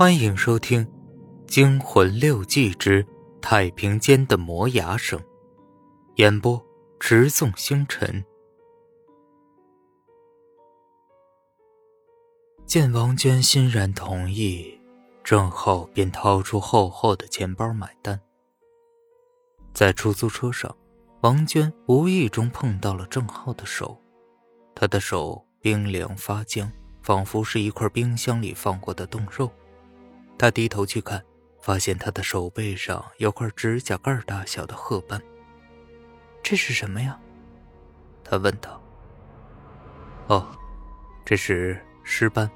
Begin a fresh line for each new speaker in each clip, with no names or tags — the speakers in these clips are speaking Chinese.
欢迎收听《惊魂六记之太平间的磨牙声》，演播：直纵星辰。见王娟欣然同意，郑浩便掏出厚厚的钱包买单。在出租车上，王娟无意中碰到了郑浩的手，他的手冰凉发僵，仿佛是一块冰箱里放过的冻肉。他低头去看，发现他的手背上有块指甲盖大小的褐斑。这是什么呀？他问道。哦，这是尸斑。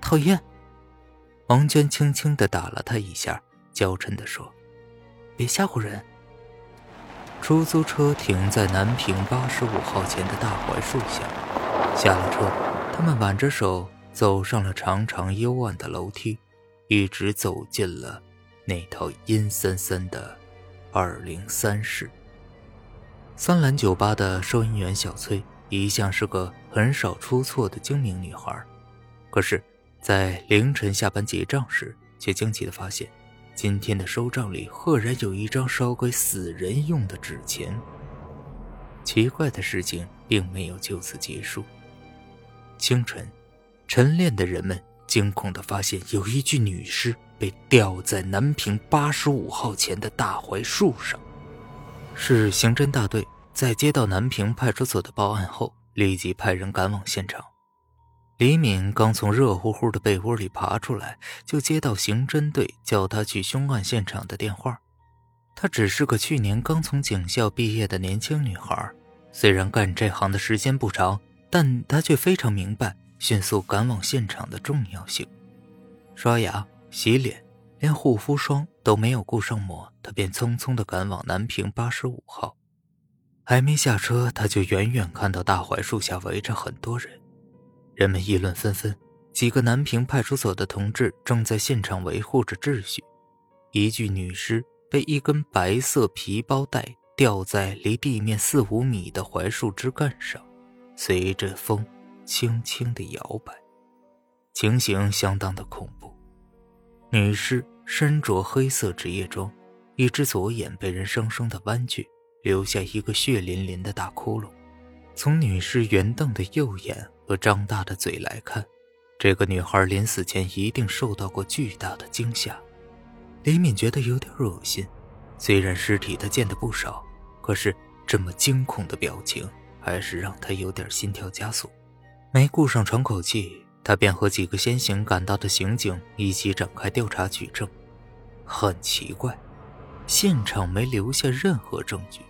讨厌。王娟轻轻的打了他一下，娇嗔的说：“别吓唬人。”出租车停在南平八十五号前的大槐树下，下了车，他们挽着手。走上了长长幽暗的楼梯，一直走进了那套阴森森的二零三室。三蓝酒吧的收银员小崔一向是个很少出错的精明女孩，可是，在凌晨下班结账时，却惊奇的发现，今天的收账里赫然有一张烧给死人用的纸钱。奇怪的事情并没有就此结束。清晨。晨练的人们惊恐地发现，有一具女尸被吊在南平八十五号前的大槐树上。是刑侦大队在接到南平派出所的报案后，立即派人赶往现场。李敏刚从热乎乎的被窝里爬出来，就接到刑侦队叫他去凶案现场的电话。她只是个去年刚从警校毕业的年轻女孩，虽然干这行的时间不长，但她却非常明白。迅速赶往现场的重要性，刷牙、洗脸，连护肤霜都没有顾上抹，他便匆匆地赶往南平八十五号。还没下车，他就远远看到大槐树下围着很多人，人们议论纷纷。几个南平派出所的同志正在现场维护着秩序。一具女尸被一根白色皮包带吊在离地面四五米的槐树枝干上，随着风。轻轻的摇摆，情形相当的恐怖。女尸身着黑色职业装，一只左眼被人生生的剜去，留下一个血淋淋的大窟窿。从女尸圆瞪的右眼和张大的嘴来看，这个女孩临死前一定受到过巨大的惊吓。李敏觉得有点恶心，虽然尸体他见得不少，可是这么惊恐的表情，还是让他有点心跳加速。没顾上喘口气，他便和几个先行赶到的刑警一起展开调查取证。很奇怪，现场没留下任何证据，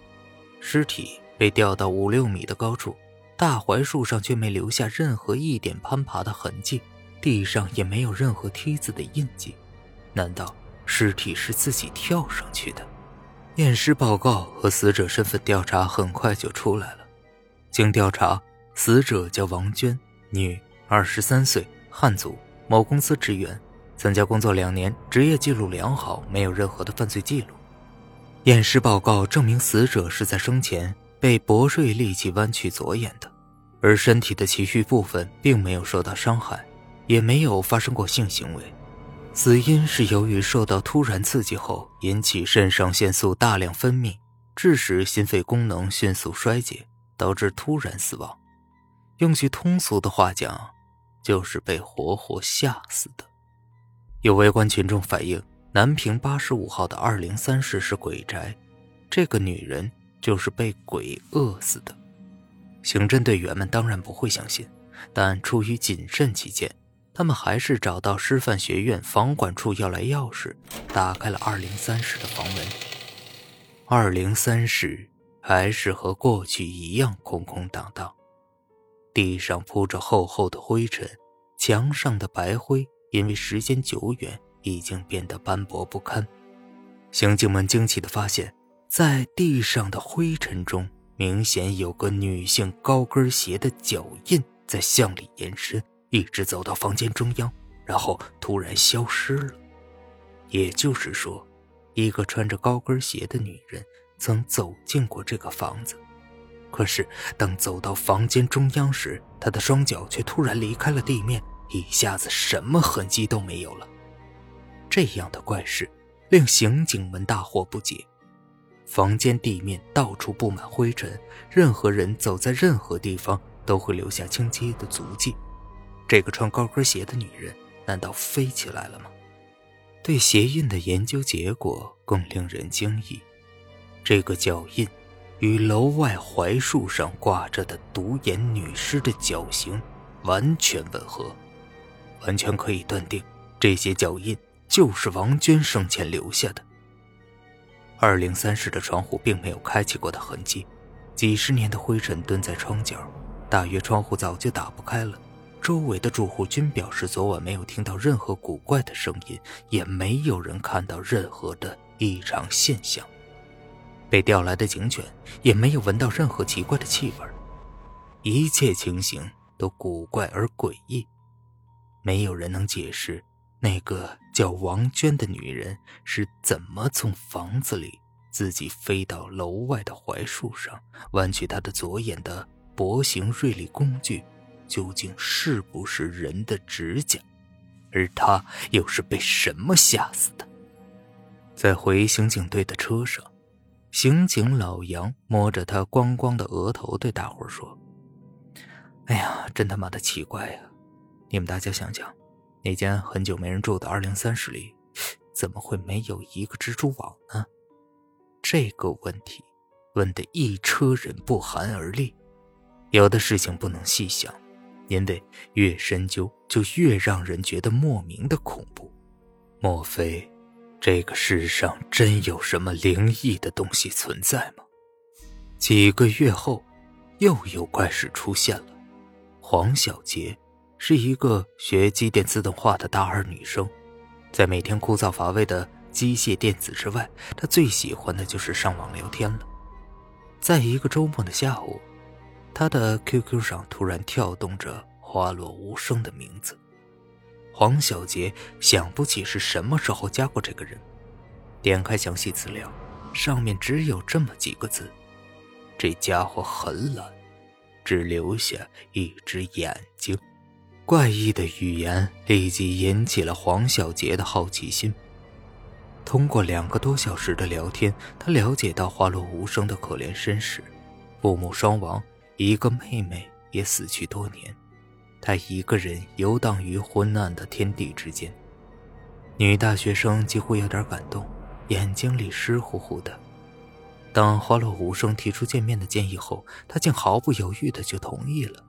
尸体被吊到五六米的高处，大槐树上却没留下任何一点攀爬的痕迹，地上也没有任何梯子的印记。难道尸体是自己跳上去的？验尸报告和死者身份调查很快就出来了，经调查。死者叫王娟，女，二十三岁，汉族，某公司职员，参加工作两年，职业记录良好，没有任何的犯罪记录。验尸报告证明，死者是在生前被薄锐利器弯曲左眼的，而身体的其余部分并没有受到伤害，也没有发生过性行为。死因是由于受到突然刺激后引起肾上腺素大量分泌，致使心肺功能迅速衰竭，导致突然死亡。用句通俗的话讲，就是被活活吓死的。有围观群众反映，南平八十五号的二零三室是鬼宅，这个女人就是被鬼饿死的。刑侦队员们当然不会相信，但出于谨慎起见，他们还是找到师范学院房管处要来钥匙，打开了二零三室的房门。二零三室还是和过去一样空空荡荡。地上铺着厚厚的灰尘，墙上的白灰因为时间久远已经变得斑驳不堪。刑警们惊奇地发现，在地上的灰尘中，明显有个女性高跟鞋的脚印在向里延伸，一直走到房间中央，然后突然消失了。也就是说，一个穿着高跟鞋的女人曾走进过这个房子。可是，当走到房间中央时，他的双脚却突然离开了地面，一下子什么痕迹都没有了。这样的怪事令刑警们大惑不解。房间地面到处布满灰尘，任何人走在任何地方都会留下清晰的足迹。这个穿高跟鞋的女人难道飞起来了吗？对鞋印的研究结果更令人惊异，这个脚印与楼外槐树上挂着的独眼女尸的脚型完全吻合，完全可以断定这些脚印就是王娟生前留下的。二零三室的窗户并没有开启过的痕迹，几十年的灰尘蹲在窗角，大约窗户早就打不开了。周围的住户均表示，昨晚没有听到任何古怪的声音，也没有人看到任何的异常现象。被调来的警犬也没有闻到任何奇怪的气味，一切情形都古怪而诡异，没有人能解释。那个叫王娟的女人是怎么从房子里自己飞到楼外的槐树上，弯曲她的左眼的薄形锐利工具，究竟是不是人的指甲？而她又是被什么吓死的？在回刑警队的车上，刑警老杨摸着他光光的额头，对大伙说：“哎呀，真他妈的奇怪呀！你们大家想想。”那间很久没人住的二零三室里，怎么会没有一个蜘蛛网呢？这个问题问得一车人不寒而栗。有的事情不能细想，因为越深究就越让人觉得莫名的恐怖。莫非这个世上真有什么灵异的东西存在吗？几个月后，又有怪事出现了。黄小杰。是一个学机电自动化的大二女生，在每天枯燥乏味的机械电子之外，她最喜欢的就是上网聊天了。在一个周末的下午，她的 QQ 上突然跳动着花落无声的名字。黄小杰想不起是什么时候加过这个人，点开详细资料，上面只有这么几个字：这家伙很懒，只留下一只眼睛。怪异的语言立即引起了黄小杰的好奇心。通过两个多小时的聊天，他了解到花落无声的可怜身世：父母双亡，一个妹妹也死去多年，他一个人游荡于昏暗的天地之间。女大学生几乎有点感动，眼睛里湿乎乎的。当花落无声提出见面的建议后，他竟毫不犹豫的就同意了。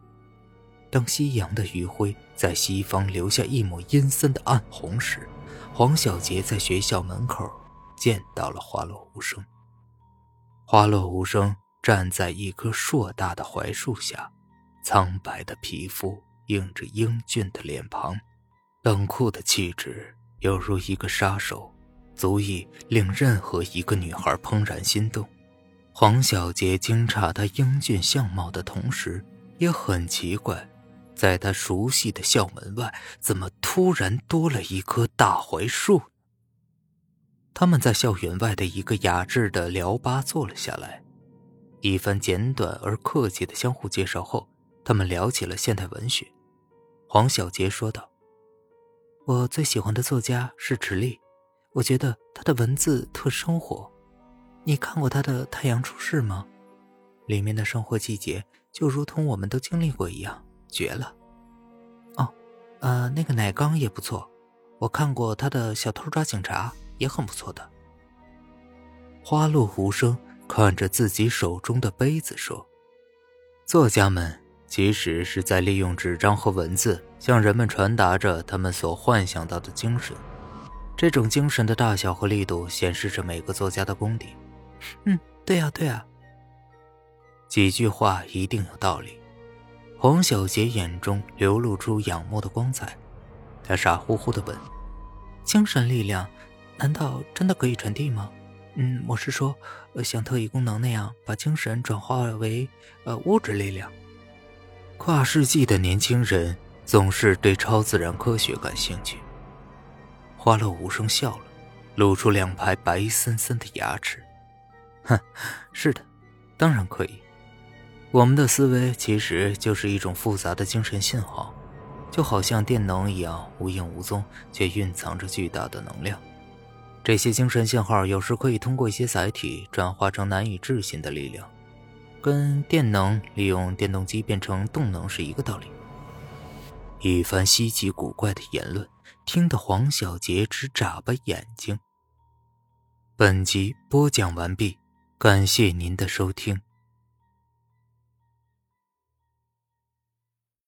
当夕阳的余晖在西方留下一抹阴森的暗红时，黄小杰在学校门口见到了花落无声。花落无声站在一棵硕大的槐树下，苍白的皮肤映着英俊的脸庞，冷酷的气质犹如一个杀手，足以令任何一个女孩怦然心动。黄小杰惊诧他英俊相貌的同时，也很奇怪。在他熟悉的校门外，怎么突然多了一棵大槐树？他们在校园外的一个雅致的聊吧坐了下来，一番简短而客气的相互介绍后，他们聊起了现代文学。黄小杰说道：“我最喜欢的作家是直立，我觉得他的文字特生活。你看过他的《太阳出世》吗？里面的生活季节就如同我们都经历过一样。”绝了，哦，呃，那个奶缸也不错，我看过他的小偷抓警察也很不错的。花落无声看着自己手中的杯子说：“作家们其实是在利用纸张和文字，向人们传达着他们所幻想到的精神。这种精神的大小和力度，显示着每个作家的功底。”嗯，对呀，对呀，几句话一定有道理。黄小杰眼中流露出仰慕的光彩，他傻乎乎的问：“精神力量，难道真的可以传递吗？”“嗯，我是说，像特异功能那样把精神转化为呃物质力量。”跨世纪的年轻人总是对超自然科学感兴趣。花落无声笑了，露出两排白森森的牙齿：“哼，是的，当然可以。”我们的思维其实就是一种复杂的精神信号，就好像电能一样无影无踪，却蕴藏着巨大的能量。这些精神信号有时可以通过一些载体转化成难以置信的力量，跟电能利用电动机变成动能是一个道理。一番稀奇古怪的言论，听得黄小杰直眨巴眼睛。本集播讲完毕，感谢您的收听。